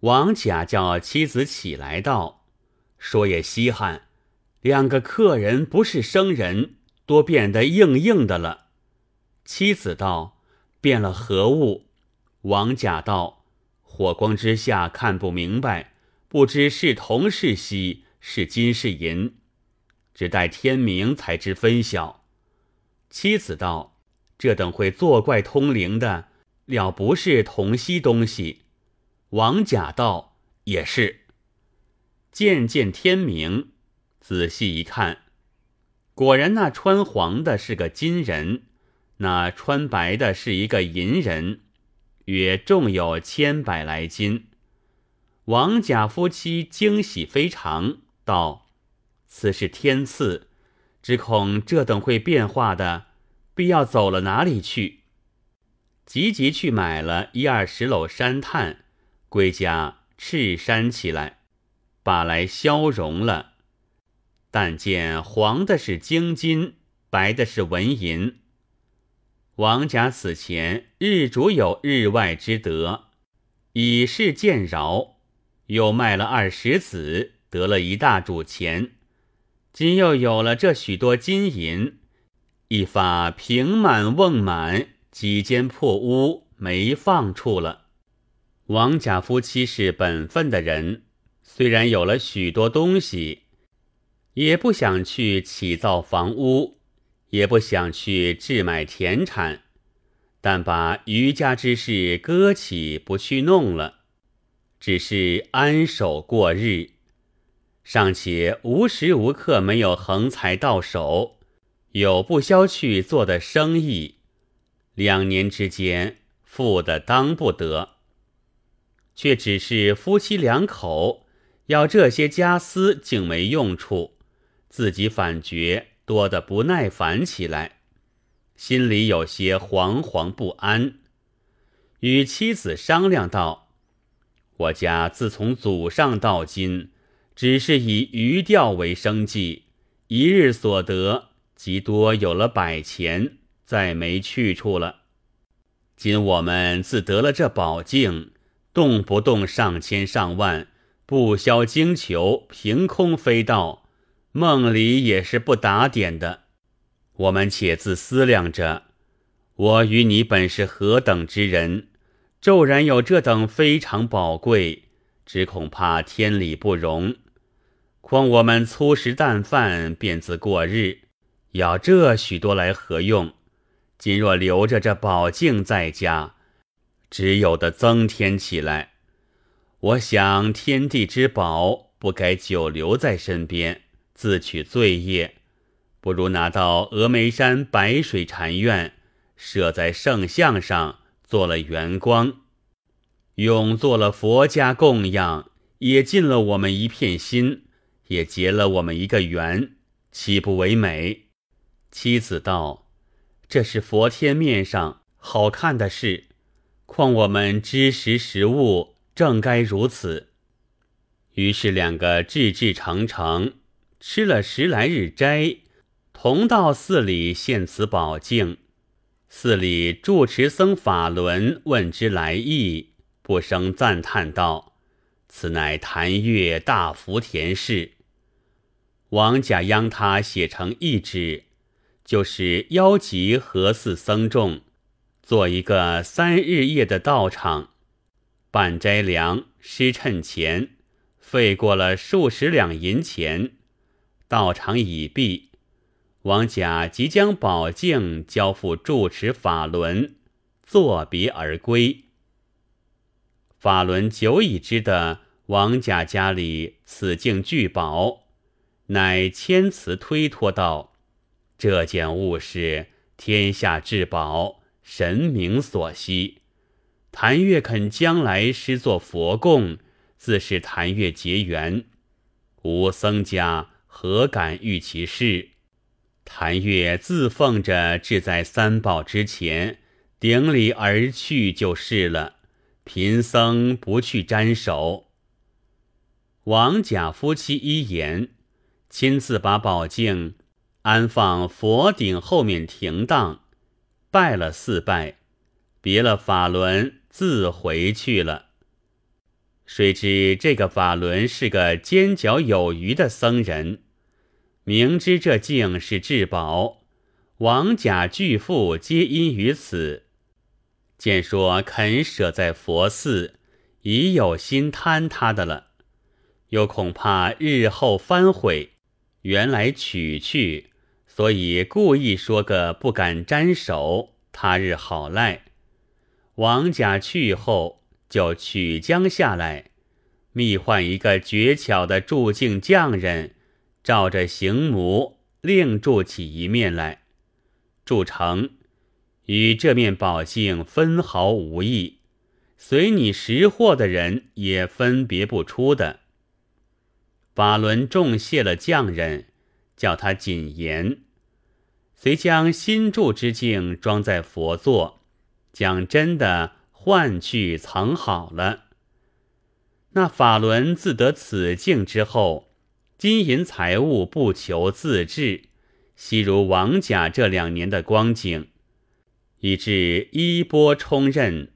王甲叫妻子起来道：“说也稀罕，两个客人不是生人，多变得硬硬的了。”妻子道：“变了何物？”王甲道：“火光之下看不明白，不知是铜是锡，是金是银，只待天明才知分晓。”妻子道：“这等会作怪通灵的，了不是铜锡东西。”王甲道：“也是。”渐渐天明，仔细一看，果然那穿黄的是个金人，那穿白的是一个银人。约重有千百来斤，王甲夫妻惊喜非常，道：“此是天赐，只恐这等会变化的，必要走了哪里去？”急急去买了一二十篓山炭，归家赤山起来，把来消融了。但见黄的是精金，白的是纹银。王甲此前日主有日外之德，以示见饶，又卖了二十子，得了一大主钱。今又有了这许多金银，一发平满瓮满，几间破屋没放处了。王甲夫妻是本分的人，虽然有了许多东西，也不想去起造房屋。也不想去置买田产，但把余家之事搁起不去弄了，只是安守过日，尚且无时无刻没有横财到手，有不消去做的生意，两年之间富的当不得，却只是夫妻两口要这些家私，竟没用处，自己反觉。多得不耐烦起来，心里有些惶惶不安，与妻子商量道：“我家自从祖上到今，只是以鱼钓为生计，一日所得极多有了百钱，再没去处了。今我们自得了这宝镜，动不动上千上万，不消经求，凭空飞到。”梦里也是不打点的，我们且自思量着，我与你本是何等之人，骤然有这等非常宝贵，只恐怕天理不容。况我们粗食淡饭，便自过日，要这许多来何用？今若留着这宝镜在家，只有的增添起来。我想天地之宝，不该久留在身边。自取罪业，不如拿到峨眉山白水禅院，设在圣像上，做了圆光，永做了佛家供养，也尽了我们一片心，也结了我们一个缘，岂不为美？妻子道：“这是佛天面上好看的事，况我们知识时务，正该如此。”于是两个志志诚诚。吃了十来日斋，同到寺里献此宝镜。寺里住持僧法轮问之来意，不生赞叹道：“此乃谭月大福田氏。”王甲央他写成一纸，就是邀集何寺僧众，做一个三日夜的道场，办斋粮、施趁钱，费过了数十两银钱。道场已毕，王甲即将宝镜交付住持法轮，作别而归。法轮久已知的王甲家里此镜聚宝，乃谦辞推脱道：“这件物是天下至宝，神明所惜。谭月肯将来施作佛供，自是谭月结缘。吾僧家。”何敢遇其事？谭月自奉着置在三宝之前，顶礼而去就是了。贫僧不去沾手。王甲夫妻一言，亲自把宝镜安放佛顶后面停当，拜了四拜，别了法轮，自回去了。谁知这个法轮是个尖角有余的僧人，明知这镜是至宝，王甲巨富皆因于此。见说肯舍在佛寺，已有心贪他的了，又恐怕日后翻悔，原来取去，所以故意说个不敢沾手，他日好赖。王甲去后。就取将下来，密唤一个绝巧的铸镜匠人，照着形模另铸起一面来，铸成与这面宝镜分毫无异，随你识货的人也分别不出的。法轮重谢了匠人，叫他谨言，遂将新铸之镜装在佛座，将真的。换去藏好了。那法轮自得此境之后，金银财物不求自制，悉如王甲这两年的光景，以致衣钵充任，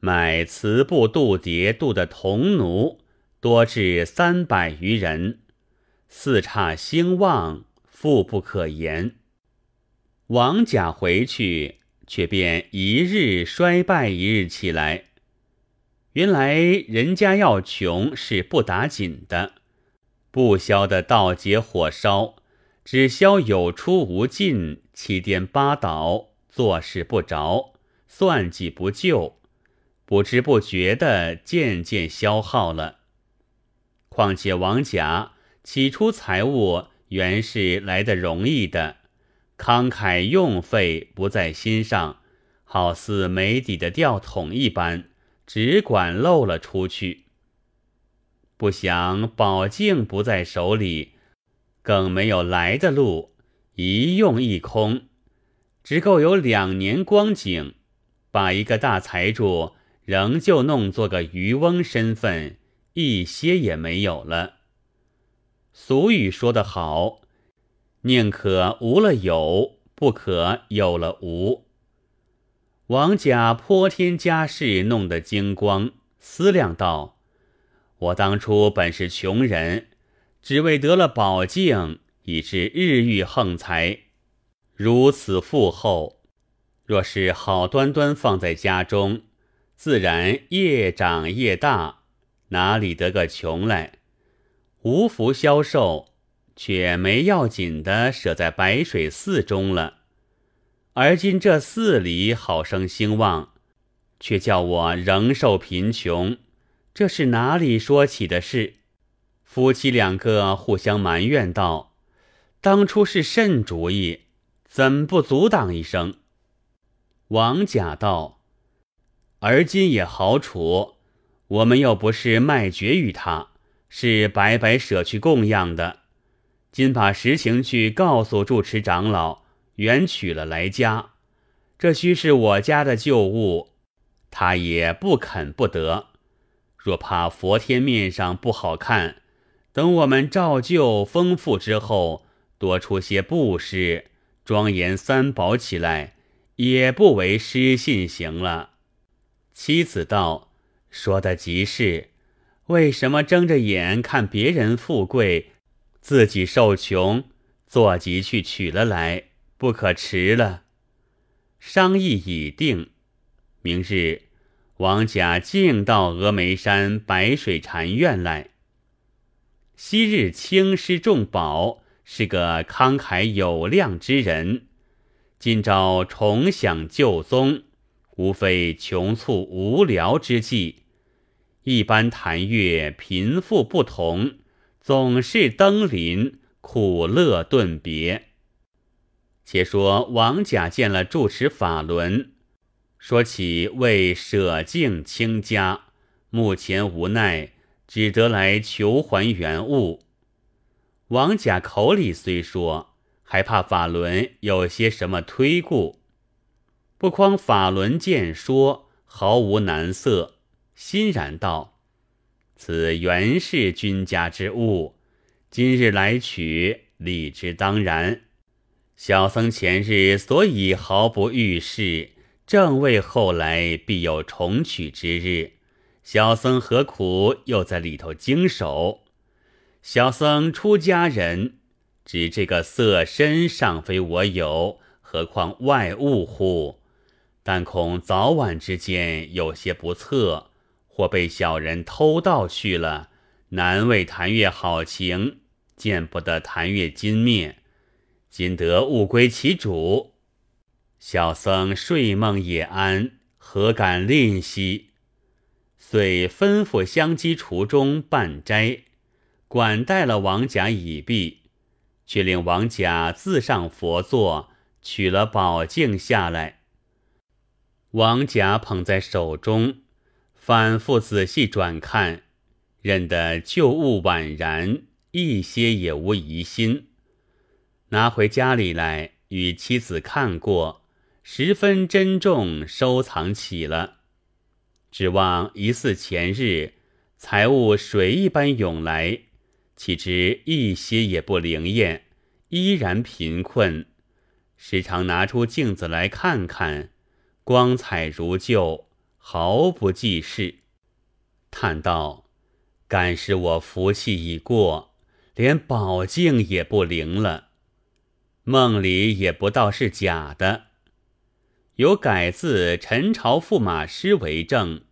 买瓷布镀碟镀的铜奴多至三百余人，四刹兴旺，富不可言。王甲回去。却便一日衰败一日起来。原来人家要穷是不打紧的，不消的盗劫火烧，只消有出无进，七颠八倒，做事不着，算计不就，不知不觉的渐渐消耗了。况且王甲起初财物原是来的容易的。慷慨用费不在心上，好似没底的吊桶一般，只管漏了出去。不想宝镜不在手里，更没有来的路，一用一空，只够有两年光景，把一个大财主仍旧弄作个渔翁身份，一些也没有了。俗语说得好。宁可无了有，不可有了无。王甲泼天家事弄得精光，思量道：“我当初本是穷人，只为得了宝镜，以致日遇横财。如此富厚，若是好端端放在家中，自然越长越大，哪里得个穷来？无福消受。”却没要紧的舍在白水寺中了，而今这寺里好生兴旺，却叫我仍受贫穷，这是哪里说起的事？夫妻两个互相埋怨道：“当初是甚主意，怎不阻挡一声？”王甲道：“而今也好处，我们又不是卖绝于他，是白白舍去供养的。”今把实情去告诉住持长老，原取了来家，这须是我家的旧物，他也不肯不得。若怕佛天面上不好看，等我们照旧丰富之后，多出些布施，庄严三宝起来，也不为失信行了。妻子道：“说的极是，为什么睁着眼看别人富贵？”自己受穷，坐即去取了来，不可迟了。商议已定，明日王甲径到峨眉山白水禅院来。昔日轻施重宝，是个慷慨有量之人，今朝重享旧宗，无非穷促无聊之计。一般谈乐，贫富不同。总是登临，苦乐顿别。且说王甲见了住持法轮，说起为舍境倾家，目前无奈，只得来求还原物。王甲口里虽说，还怕法轮有些什么推故，不匡法轮见说，毫无难色，欣然道。此原是君家之物，今日来取，理之当然。小僧前日所以毫不遇事，正为后来必有重取之日，小僧何苦又在里头经手？小僧出家人，只这个色身尚非我有，何况外物乎？但恐早晚之间有些不测，或被小人偷盗去了，难为谭月好情，见不得谭月金面。今得物归其主，小僧睡梦也安，何敢吝惜？遂吩咐香积厨中办斋，管待了王甲已毕，却令王甲自上佛座，取了宝镜下来。王甲捧在手中，反复仔细转看，认得旧物宛然，一些也无疑心。拿回家里来，与妻子看过，十分珍重，收藏起了。指望疑似前日财物水一般涌来，岂知一些也不灵验，依然贫困。时常拿出镜子来看看，光彩如旧，毫不济事。叹道：“敢是我福气已过，连宝镜也不灵了。梦里也不道是假的。”有改字陈朝驸马诗为证：“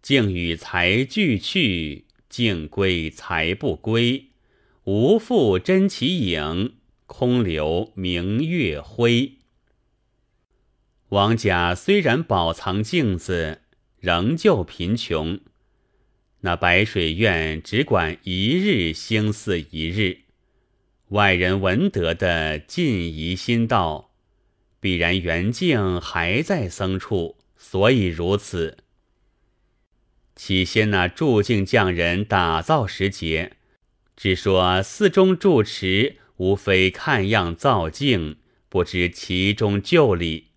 竟与财俱去，竟归财不归。无复真其影，空留明月辉。”王家虽然宝藏镜子，仍旧贫穷。那白水院只管一日兴似一日，外人闻得的尽疑心道。必然原境还在僧处，所以如此。起先那住境匠人打造时节，只说寺中住持无非看样造境，不知其中旧理。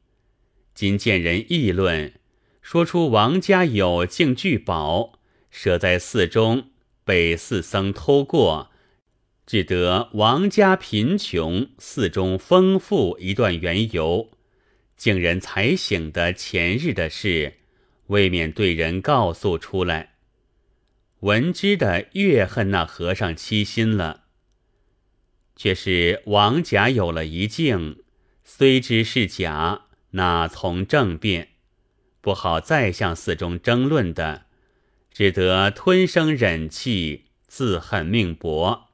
今见人议论，说出王家有境聚宝，舍在寺中，被寺僧偷过。只得王家贫穷，寺中丰富一段缘由，竟人才醒的前日的事，未免对人告诉出来。闻之的越恨那和尚欺心了。却是王甲有了一境，虽知是假，那从政辩？不好再向寺中争论的，只得吞声忍气，自恨命薄。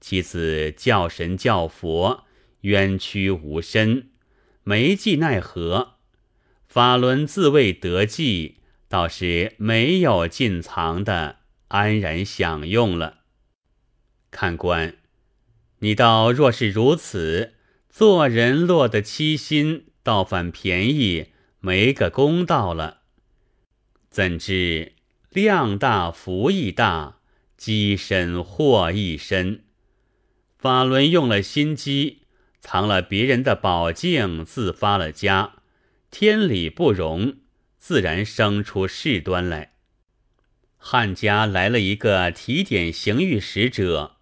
其子教神教佛，冤屈无身，没计奈何。法轮自谓得计，倒是没有尽藏的，安然享用了。看官，你道若是如此，做人落得欺心，倒反便宜，没个公道了。怎知量大福亦大，积深祸亦深。法轮用了心机，藏了别人的宝镜，自发了家，天理不容，自然生出事端来。汉家来了一个提点刑狱使者，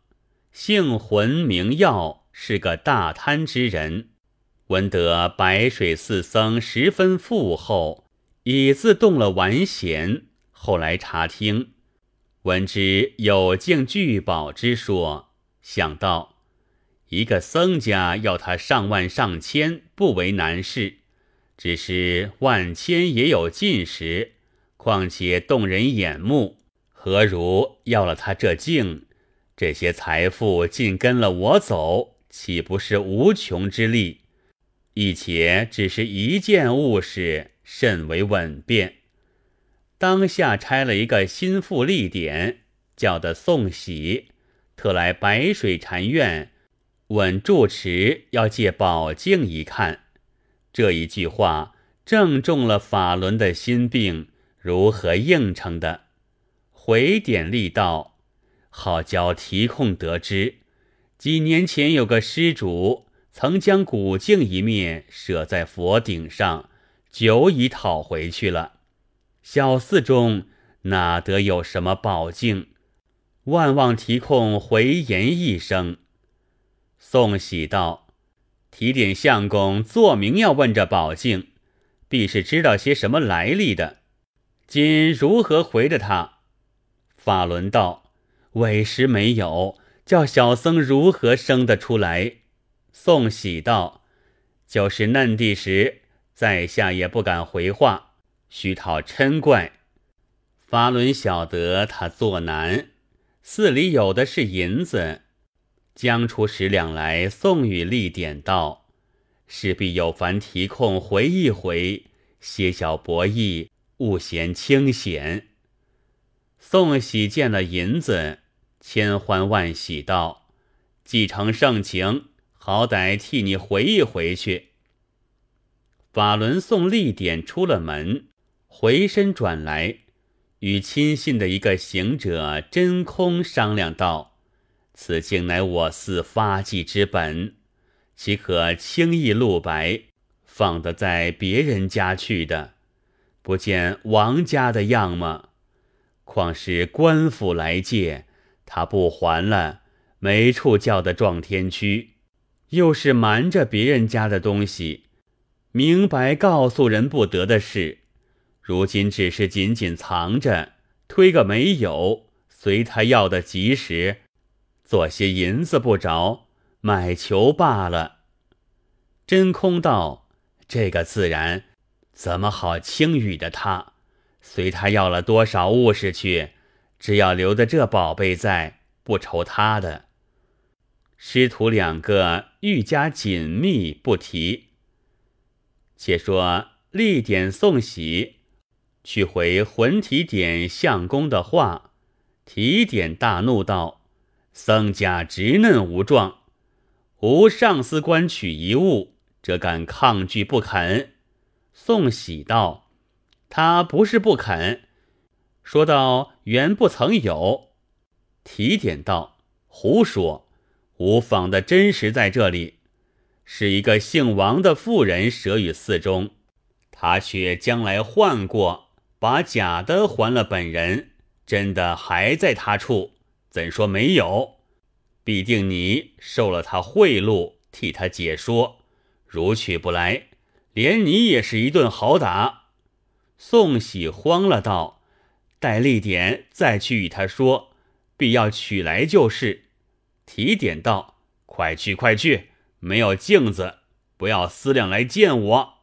姓浑名耀，是个大贪之人。闻得白水寺僧十分富厚，已自动了完闲。后来查听，闻之有敬聚宝之说。想到一个僧家要他上万上千不为难事，只是万千也有尽时，况且动人眼目，何如要了他这境？这些财富尽跟了我走，岂不是无穷之力？一且只是一件物事，甚为稳便。当下拆了一个心腹立典，叫的宋喜。特来白水禅院，问住持要借宝镜一看。这一句话正中了法轮的心病，如何应承的？回点力道：好教提控得知，几年前有个施主曾将古镜一面舍在佛顶上，久已讨回去了。小寺中哪得有什么宝镜？万望提控回言一声，宋喜道：“提点相公，做明要问这宝镜，必是知道些什么来历的。今如何回的他？”法轮道：“委实没有，叫小僧如何生得出来？”宋喜道：“就是嫩地时，在下也不敢回话，须讨嗔怪。”法伦晓得他作难，寺里有的是银子，将出十两来送与立典道：“势必有凡提控回一回，些小博弈，勿嫌清闲。”宋喜见了银子，千欢万喜道：“既承盛情，好歹替你回一回去。”法轮送立典出了门，回身转来。与亲信的一个行者真空商量道：“此竟乃我寺发迹之本，岂可轻易露白，放得在别人家去的？不见王家的样吗？况是官府来借，他不还了，没处叫的撞天区，又是瞒着别人家的东西，明白告诉人不得的事。”如今只是紧紧藏着，推个没有，随他要的及时，做些银子不着，买球罢了。真空道：“这个自然，怎么好轻语的他？随他要了多少物事去，只要留的这宝贝在，不愁他的。”师徒两个愈加紧密，不提。且说立典送喜。去回魂提点相公的话，提点大怒道：“僧家直嫩无状，无上司官取一物，这敢抗拒不肯？”宋喜道：“他不是不肯，说道原不曾有。”提点道：“胡说！吾访的真实在这里，是一个姓王的妇人舍与寺中，他却将来换过。”把假的还了本人，真的还在他处，怎说没有？必定你受了他贿赂，替他解说。如取不来，连你也是一顿好打。宋喜慌了，道：“待立典再去与他说，必要取来就是。”提点道：“快去，快去！没有镜子，不要思量来见我。”